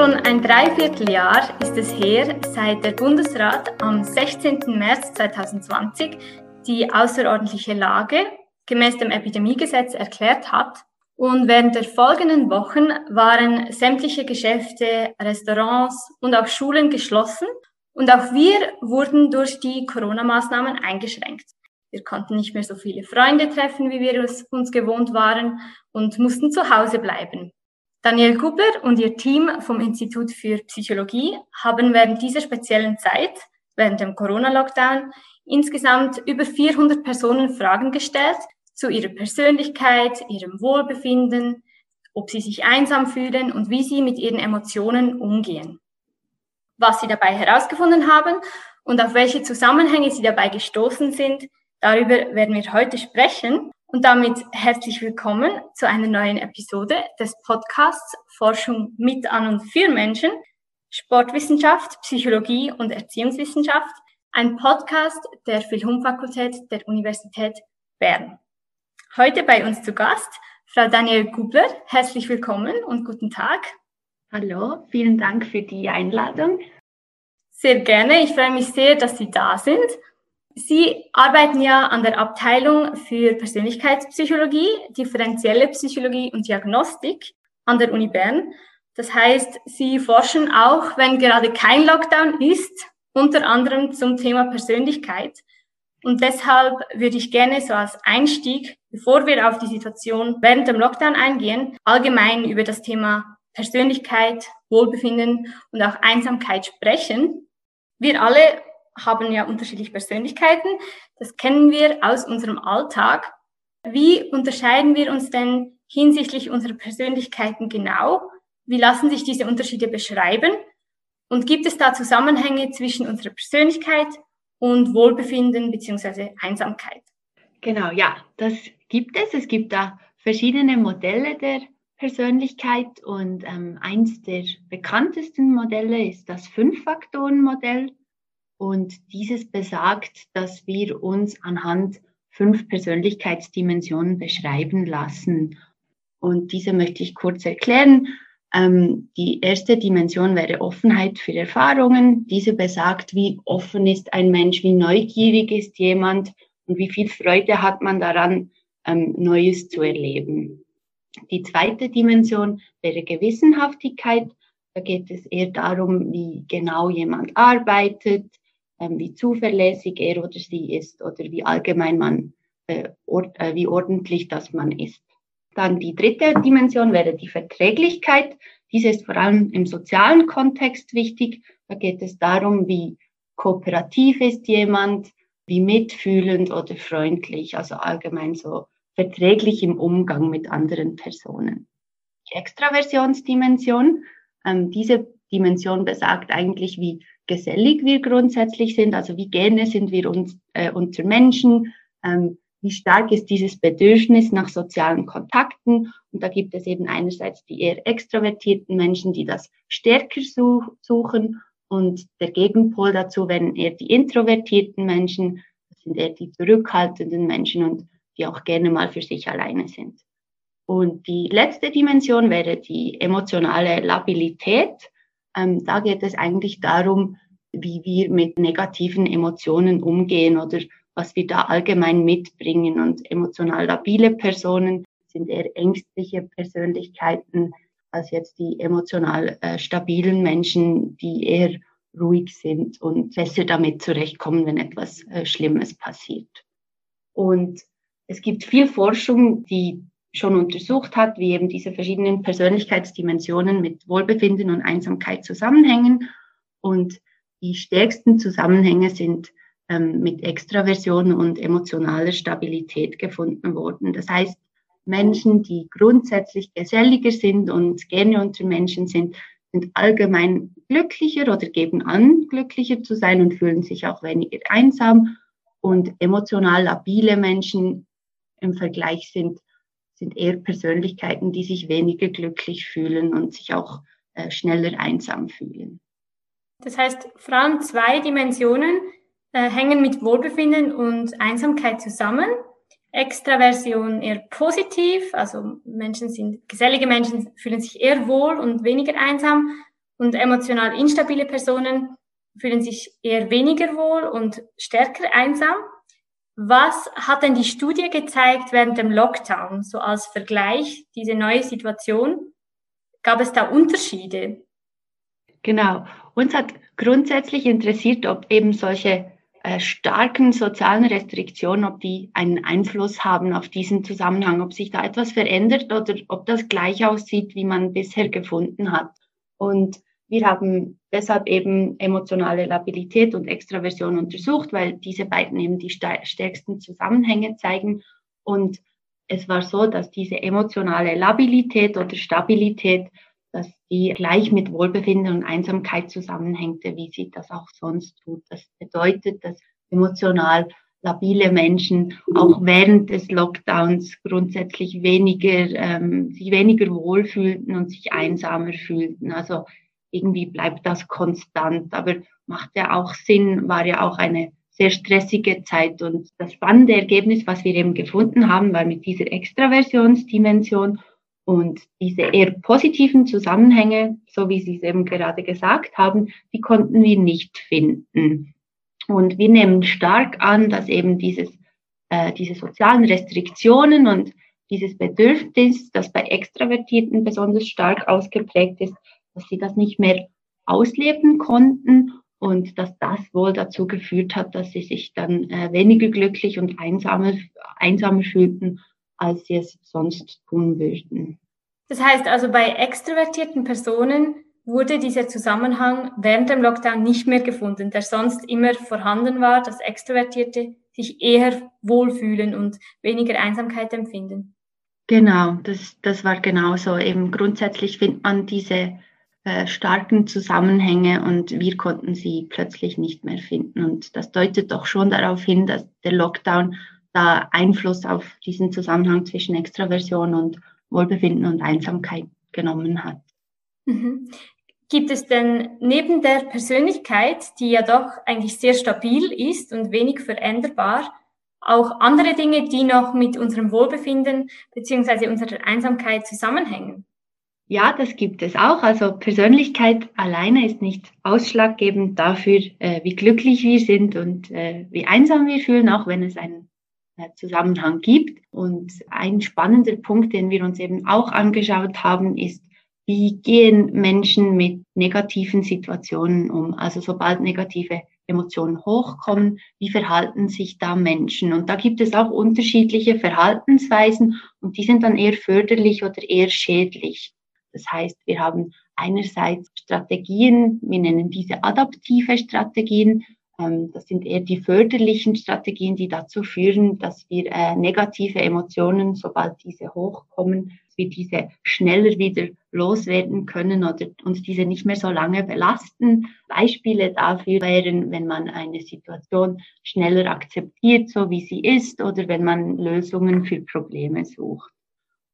Schon ein Dreivierteljahr ist es her, seit der Bundesrat am 16. März 2020 die außerordentliche Lage gemäß dem Epidemiegesetz erklärt hat. Und während der folgenden Wochen waren sämtliche Geschäfte, Restaurants und auch Schulen geschlossen. Und auch wir wurden durch die Corona-Maßnahmen eingeschränkt. Wir konnten nicht mehr so viele Freunde treffen, wie wir es uns gewohnt waren und mussten zu Hause bleiben. Daniel Gubler und ihr Team vom Institut für Psychologie haben während dieser speziellen Zeit, während dem Corona-Lockdown, insgesamt über 400 Personen Fragen gestellt zu ihrer Persönlichkeit, ihrem Wohlbefinden, ob sie sich einsam fühlen und wie sie mit ihren Emotionen umgehen. Was sie dabei herausgefunden haben und auf welche Zusammenhänge sie dabei gestoßen sind, darüber werden wir heute sprechen. Und damit herzlich willkommen zu einer neuen Episode des Podcasts Forschung mit an und für Menschen, Sportwissenschaft, Psychologie und Erziehungswissenschaft, ein Podcast der Philhum-Fakultät der Universität Bern. Heute bei uns zu Gast Frau Daniel Gubler. Herzlich willkommen und guten Tag. Hallo, vielen Dank für die Einladung. Sehr gerne. Ich freue mich sehr, dass Sie da sind. Sie arbeiten ja an der Abteilung für Persönlichkeitspsychologie, differenzielle Psychologie und Diagnostik an der Uni Bern. Das heißt, Sie forschen auch, wenn gerade kein Lockdown ist, unter anderem zum Thema Persönlichkeit. Und deshalb würde ich gerne so als Einstieg, bevor wir auf die Situation während dem Lockdown eingehen, allgemein über das Thema Persönlichkeit, Wohlbefinden und auch Einsamkeit sprechen. Wir alle haben ja unterschiedliche Persönlichkeiten. Das kennen wir aus unserem Alltag. Wie unterscheiden wir uns denn hinsichtlich unserer Persönlichkeiten genau? Wie lassen sich diese Unterschiede beschreiben? Und gibt es da Zusammenhänge zwischen unserer Persönlichkeit und Wohlbefinden beziehungsweise Einsamkeit? Genau, ja, das gibt es. Es gibt da verschiedene Modelle der Persönlichkeit und ähm, eins der bekanntesten Modelle ist das Fünf-Faktoren-Modell. Und dieses besagt, dass wir uns anhand fünf Persönlichkeitsdimensionen beschreiben lassen. Und diese möchte ich kurz erklären. Ähm, die erste Dimension wäre Offenheit für Erfahrungen. Diese besagt, wie offen ist ein Mensch, wie neugierig ist jemand und wie viel Freude hat man daran, ähm, Neues zu erleben. Die zweite Dimension wäre Gewissenhaftigkeit. Da geht es eher darum, wie genau jemand arbeitet, ähm, wie zuverlässig er oder sie ist oder wie allgemein man, äh, äh, wie ordentlich das man ist. Dann die dritte Dimension wäre die Verträglichkeit. Diese ist vor allem im sozialen Kontext wichtig. Da geht es darum, wie kooperativ ist jemand, wie mitfühlend oder freundlich, also allgemein so verträglich im Umgang mit anderen Personen. Die Extraversionsdimension, ähm, diese Dimension besagt eigentlich, wie gesellig wir grundsätzlich sind, also wie gerne sind wir uns, äh, unter Menschen, ähm, wie stark ist dieses Bedürfnis nach sozialen Kontakten. Und da gibt es eben einerseits die eher extrovertierten Menschen, die das stärker such suchen und der Gegenpol dazu wären eher die introvertierten Menschen, das sind eher die zurückhaltenden Menschen und die auch gerne mal für sich alleine sind. Und die letzte Dimension wäre die emotionale Labilität. Ähm, da geht es eigentlich darum, wie wir mit negativen Emotionen umgehen oder was wir da allgemein mitbringen. Und emotional labile Personen sind eher ängstliche Persönlichkeiten als jetzt die emotional äh, stabilen Menschen, die eher ruhig sind und besser damit zurechtkommen, wenn etwas äh, Schlimmes passiert. Und es gibt viel Forschung, die schon untersucht hat, wie eben diese verschiedenen Persönlichkeitsdimensionen mit Wohlbefinden und Einsamkeit zusammenhängen. Und die stärksten Zusammenhänge sind ähm, mit Extraversion und emotionaler Stabilität gefunden worden. Das heißt, Menschen, die grundsätzlich geselliger sind und gerne unter Menschen sind, sind allgemein glücklicher oder geben an, glücklicher zu sein und fühlen sich auch weniger einsam. Und emotional labile Menschen im Vergleich sind sind eher Persönlichkeiten, die sich weniger glücklich fühlen und sich auch äh, schneller einsam fühlen. Das heißt, vor allem zwei Dimensionen, äh, hängen mit Wohlbefinden und Einsamkeit zusammen. Extraversion eher positiv, also Menschen sind, gesellige Menschen fühlen sich eher wohl und weniger einsam und emotional instabile Personen fühlen sich eher weniger wohl und stärker einsam. Was hat denn die Studie gezeigt während dem Lockdown, so als Vergleich, diese neue Situation? Gab es da Unterschiede? Genau. Uns hat grundsätzlich interessiert, ob eben solche äh, starken sozialen Restriktionen, ob die einen Einfluss haben auf diesen Zusammenhang, ob sich da etwas verändert oder ob das gleich aussieht, wie man bisher gefunden hat. Und wir haben deshalb eben emotionale Labilität und Extraversion untersucht, weil diese beiden eben die stärksten Zusammenhänge zeigen. Und es war so, dass diese emotionale Labilität oder Stabilität, dass die gleich mit Wohlbefinden und Einsamkeit zusammenhängte, wie sie das auch sonst tut. Das bedeutet, dass emotional labile Menschen auch während des Lockdowns grundsätzlich weniger, ähm, sich weniger wohlfühlten und sich einsamer fühlten. Also irgendwie bleibt das konstant, aber macht ja auch Sinn, war ja auch eine sehr stressige Zeit. Und das spannende Ergebnis, was wir eben gefunden haben, war mit dieser Extraversionsdimension und diese eher positiven Zusammenhänge, so wie Sie es eben gerade gesagt haben, die konnten wir nicht finden. Und wir nehmen stark an, dass eben dieses, äh, diese sozialen Restriktionen und dieses Bedürfnis, das bei Extravertierten besonders stark ausgeprägt ist, dass sie das nicht mehr ausleben konnten und dass das wohl dazu geführt hat, dass sie sich dann äh, weniger glücklich und einsamer, einsamer fühlten, als sie es sonst tun würden. Das heißt also, bei extrovertierten Personen wurde dieser Zusammenhang während dem Lockdown nicht mehr gefunden, der sonst immer vorhanden war, dass Extrovertierte sich eher wohlfühlen und weniger Einsamkeit empfinden. Genau, das, das war genauso. Eben grundsätzlich findet man diese äh, starken Zusammenhänge und wir konnten sie plötzlich nicht mehr finden. Und das deutet doch schon darauf hin, dass der Lockdown da Einfluss auf diesen Zusammenhang zwischen Extraversion und Wohlbefinden und Einsamkeit genommen hat. Mhm. Gibt es denn neben der Persönlichkeit, die ja doch eigentlich sehr stabil ist und wenig veränderbar, auch andere Dinge, die noch mit unserem Wohlbefinden beziehungsweise unserer Einsamkeit zusammenhängen? Ja, das gibt es auch. Also Persönlichkeit alleine ist nicht ausschlaggebend dafür, äh, wie glücklich wir sind und äh, wie einsam wir fühlen, auch wenn es einen äh, Zusammenhang gibt. Und ein spannender Punkt, den wir uns eben auch angeschaut haben, ist, wie gehen Menschen mit negativen Situationen um? Also sobald negative Emotionen hochkommen, wie verhalten sich da Menschen? Und da gibt es auch unterschiedliche Verhaltensweisen und die sind dann eher förderlich oder eher schädlich. Das heißt, wir haben einerseits Strategien, wir nennen diese adaptive Strategien. Ähm, das sind eher die förderlichen Strategien, die dazu führen, dass wir äh, negative Emotionen, sobald diese hochkommen, wir diese schneller wieder loswerden können oder uns diese nicht mehr so lange belasten. Beispiele dafür wären, wenn man eine Situation schneller akzeptiert, so wie sie ist, oder wenn man Lösungen für Probleme sucht.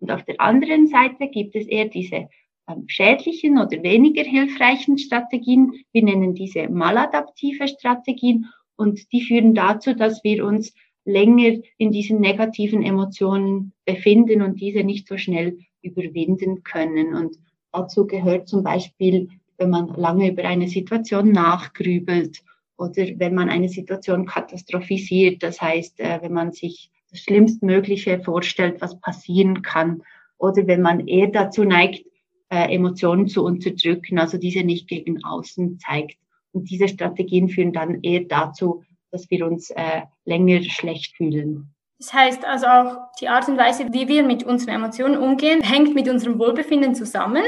Und auf der anderen Seite gibt es eher diese ähm, schädlichen oder weniger hilfreichen Strategien. Wir nennen diese maladaptive Strategien und die führen dazu, dass wir uns länger in diesen negativen Emotionen befinden und diese nicht so schnell überwinden können. Und dazu gehört zum Beispiel, wenn man lange über eine Situation nachgrübelt oder wenn man eine Situation katastrophisiert, das heißt, äh, wenn man sich das Schlimmstmögliche vorstellt, was passieren kann. Oder wenn man eher dazu neigt, äh, Emotionen zu unterdrücken, also diese nicht gegen außen zeigt. Und diese Strategien führen dann eher dazu, dass wir uns äh, länger schlecht fühlen. Das heißt also auch die Art und Weise, wie wir mit unseren Emotionen umgehen, hängt mit unserem Wohlbefinden zusammen.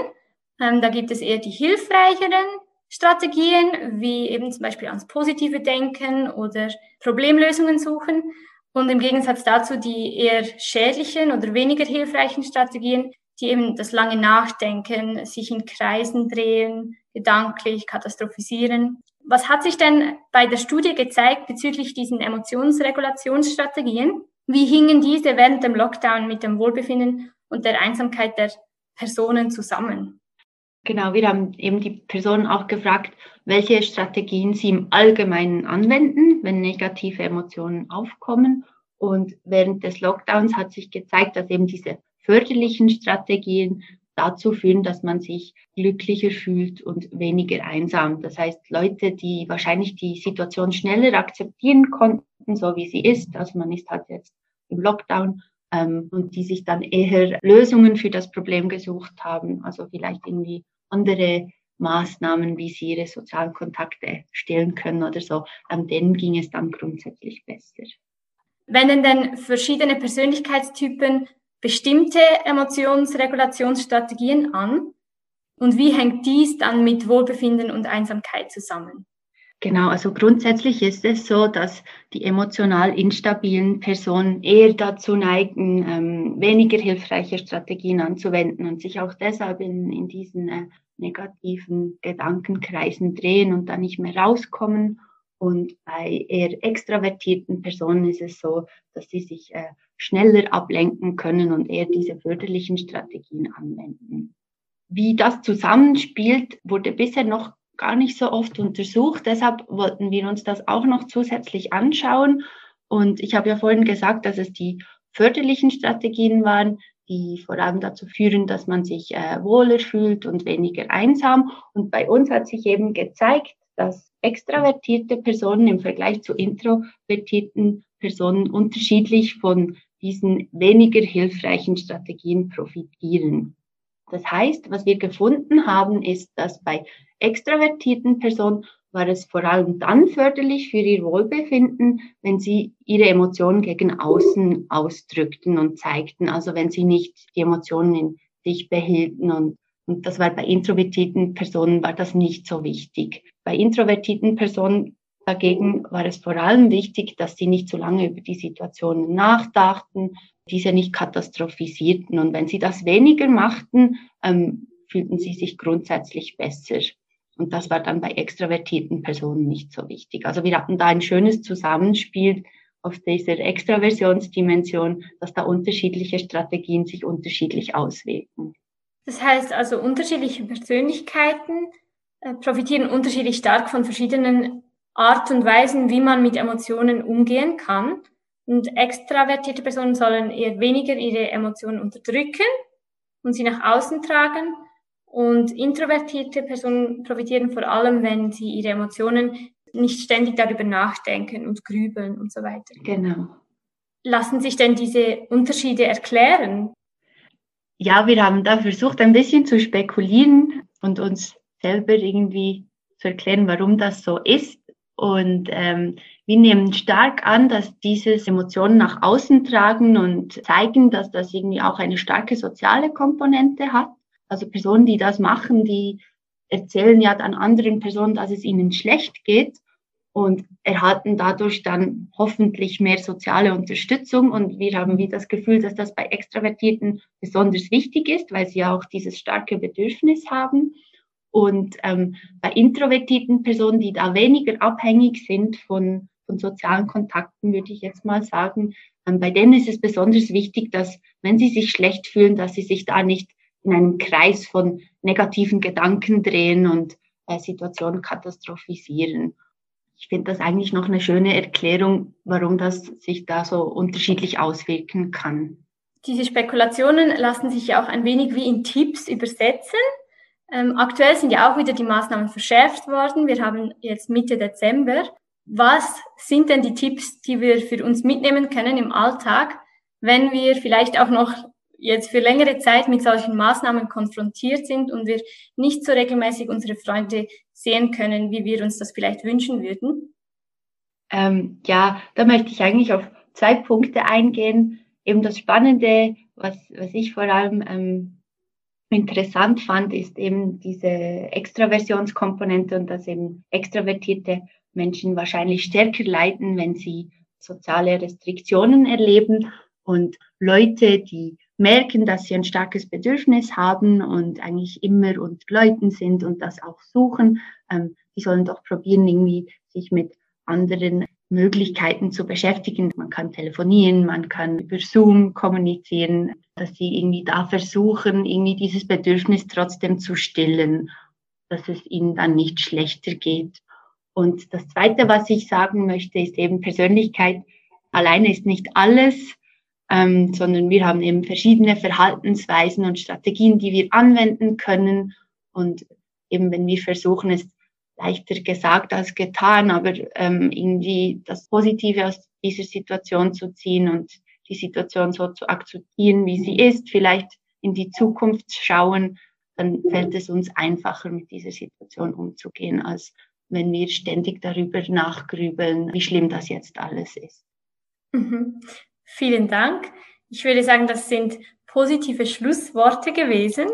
Ähm, da gibt es eher die hilfreicheren Strategien, wie eben zum Beispiel ans positive Denken oder Problemlösungen suchen. Und im Gegensatz dazu die eher schädlichen oder weniger hilfreichen Strategien, die eben das lange Nachdenken, sich in Kreisen drehen, gedanklich katastrophisieren. Was hat sich denn bei der Studie gezeigt bezüglich diesen Emotionsregulationsstrategien? Wie hingen diese während dem Lockdown mit dem Wohlbefinden und der Einsamkeit der Personen zusammen? Genau, wir haben eben die Personen auch gefragt, welche Strategien sie im Allgemeinen anwenden, wenn negative Emotionen aufkommen. Und während des Lockdowns hat sich gezeigt, dass eben diese förderlichen Strategien dazu führen, dass man sich glücklicher fühlt und weniger einsam. Das heißt, Leute, die wahrscheinlich die Situation schneller akzeptieren konnten, so wie sie ist, also man ist halt jetzt im Lockdown ähm, und die sich dann eher Lösungen für das Problem gesucht haben, also vielleicht irgendwie andere Maßnahmen, wie sie ihre sozialen Kontakte stellen können oder so, an denen ging es dann grundsätzlich besser. Wenden denn verschiedene Persönlichkeitstypen bestimmte Emotionsregulationsstrategien an? Und wie hängt dies dann mit Wohlbefinden und Einsamkeit zusammen? Genau, also grundsätzlich ist es so, dass die emotional instabilen Personen eher dazu neigen, ähm, weniger hilfreiche Strategien anzuwenden und sich auch deshalb in, in diesen äh, negativen Gedankenkreisen drehen und da nicht mehr rauskommen. Und bei eher extravertierten Personen ist es so, dass sie sich äh, schneller ablenken können und eher diese förderlichen Strategien anwenden. Wie das zusammenspielt, wurde bisher noch gar nicht so oft untersucht. Deshalb wollten wir uns das auch noch zusätzlich anschauen. Und ich habe ja vorhin gesagt, dass es die förderlichen Strategien waren, die vor allem dazu führen, dass man sich äh, wohler fühlt und weniger einsam. Und bei uns hat sich eben gezeigt, dass extravertierte Personen im Vergleich zu introvertierten Personen unterschiedlich von diesen weniger hilfreichen Strategien profitieren. Das heißt, was wir gefunden haben, ist, dass bei extravertierten Personen war es vor allem dann förderlich für ihr Wohlbefinden, wenn sie ihre Emotionen gegen außen ausdrückten und zeigten. Also wenn sie nicht die Emotionen in sich behielten und und das war bei introvertierten Personen war das nicht so wichtig. Bei introvertierten Personen dagegen war es vor allem wichtig, dass sie nicht so lange über die Situationen nachdachten, diese nicht katastrophisierten. Und wenn sie das weniger machten, ähm, fühlten sie sich grundsätzlich besser. Und das war dann bei extravertierten Personen nicht so wichtig. Also wir hatten da ein schönes Zusammenspiel auf dieser Extraversionsdimension, dass da unterschiedliche Strategien sich unterschiedlich auswirken. Das heißt also, unterschiedliche Persönlichkeiten äh, profitieren unterschiedlich stark von verschiedenen Art und Weisen, wie man mit Emotionen umgehen kann. Und extravertierte Personen sollen eher weniger ihre Emotionen unterdrücken und sie nach außen tragen. Und introvertierte Personen profitieren vor allem, wenn sie ihre Emotionen nicht ständig darüber nachdenken und grübeln und so weiter. Genau. Lassen sich denn diese Unterschiede erklären? Ja, wir haben da versucht, ein bisschen zu spekulieren und uns selber irgendwie zu erklären, warum das so ist. Und ähm, wir nehmen stark an, dass dieses Emotionen nach außen tragen und zeigen, dass das irgendwie auch eine starke soziale Komponente hat. Also Personen, die das machen, die erzählen ja dann anderen Personen, dass es ihnen schlecht geht und erhalten dadurch dann hoffentlich mehr soziale Unterstützung. Und wir haben wie das Gefühl, dass das bei Extravertierten besonders wichtig ist, weil sie ja auch dieses starke Bedürfnis haben. Und ähm, bei introvertierten Personen, die da weniger abhängig sind von, von sozialen Kontakten, würde ich jetzt mal sagen, ähm, bei denen ist es besonders wichtig, dass wenn sie sich schlecht fühlen, dass sie sich da nicht in einem Kreis von negativen Gedanken drehen und äh, Situationen katastrophisieren. Ich finde das eigentlich noch eine schöne Erklärung, warum das sich da so unterschiedlich auswirken kann. Diese Spekulationen lassen sich ja auch ein wenig wie in Tipps übersetzen. Ähm, aktuell sind ja auch wieder die Maßnahmen verschärft worden. Wir haben jetzt Mitte Dezember. Was sind denn die Tipps, die wir für uns mitnehmen können im Alltag, wenn wir vielleicht auch noch jetzt für längere Zeit mit solchen Maßnahmen konfrontiert sind und wir nicht so regelmäßig unsere Freunde sehen können, wie wir uns das vielleicht wünschen würden? Ähm, ja, da möchte ich eigentlich auf zwei Punkte eingehen. Eben das Spannende, was, was ich vor allem ähm, interessant fand, ist eben diese Extraversionskomponente und dass eben extravertierte Menschen wahrscheinlich stärker leiden, wenn sie soziale Restriktionen erleben und Leute, die merken, dass sie ein starkes Bedürfnis haben und eigentlich immer unter Leuten sind und das auch suchen, ähm, die sollen doch probieren, irgendwie sich mit anderen Möglichkeiten zu beschäftigen. Man kann telefonieren, man kann über Zoom kommunizieren, dass sie irgendwie da versuchen, irgendwie dieses Bedürfnis trotzdem zu stillen. dass es ihnen dann nicht schlechter geht. Und das Zweite, was ich sagen möchte, ist eben Persönlichkeit alleine ist nicht alles, ähm, sondern wir haben eben verschiedene Verhaltensweisen und Strategien, die wir anwenden können. Und eben wenn wir versuchen, es leichter gesagt als getan, aber ähm, irgendwie das Positive aus dieser Situation zu ziehen und die Situation so zu akzeptieren, wie sie ist, vielleicht in die Zukunft schauen, dann fällt es uns einfacher, mit dieser Situation umzugehen, als wenn wir ständig darüber nachgrübeln, wie schlimm das jetzt alles ist. Mhm. Vielen Dank. Ich würde sagen, das sind positive Schlussworte gewesen.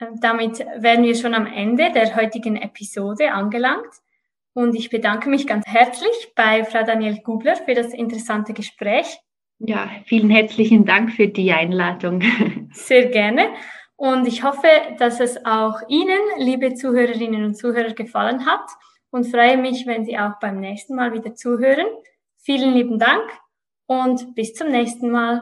Ähm, damit wären wir schon am Ende der heutigen Episode angelangt. Und ich bedanke mich ganz herzlich bei Frau Daniel Gubler für das interessante Gespräch. Ja, vielen herzlichen Dank für die Einladung. Sehr gerne. Und ich hoffe, dass es auch Ihnen, liebe Zuhörerinnen und Zuhörer, gefallen hat und freue mich, wenn Sie auch beim nächsten Mal wieder zuhören. Vielen lieben Dank und bis zum nächsten Mal.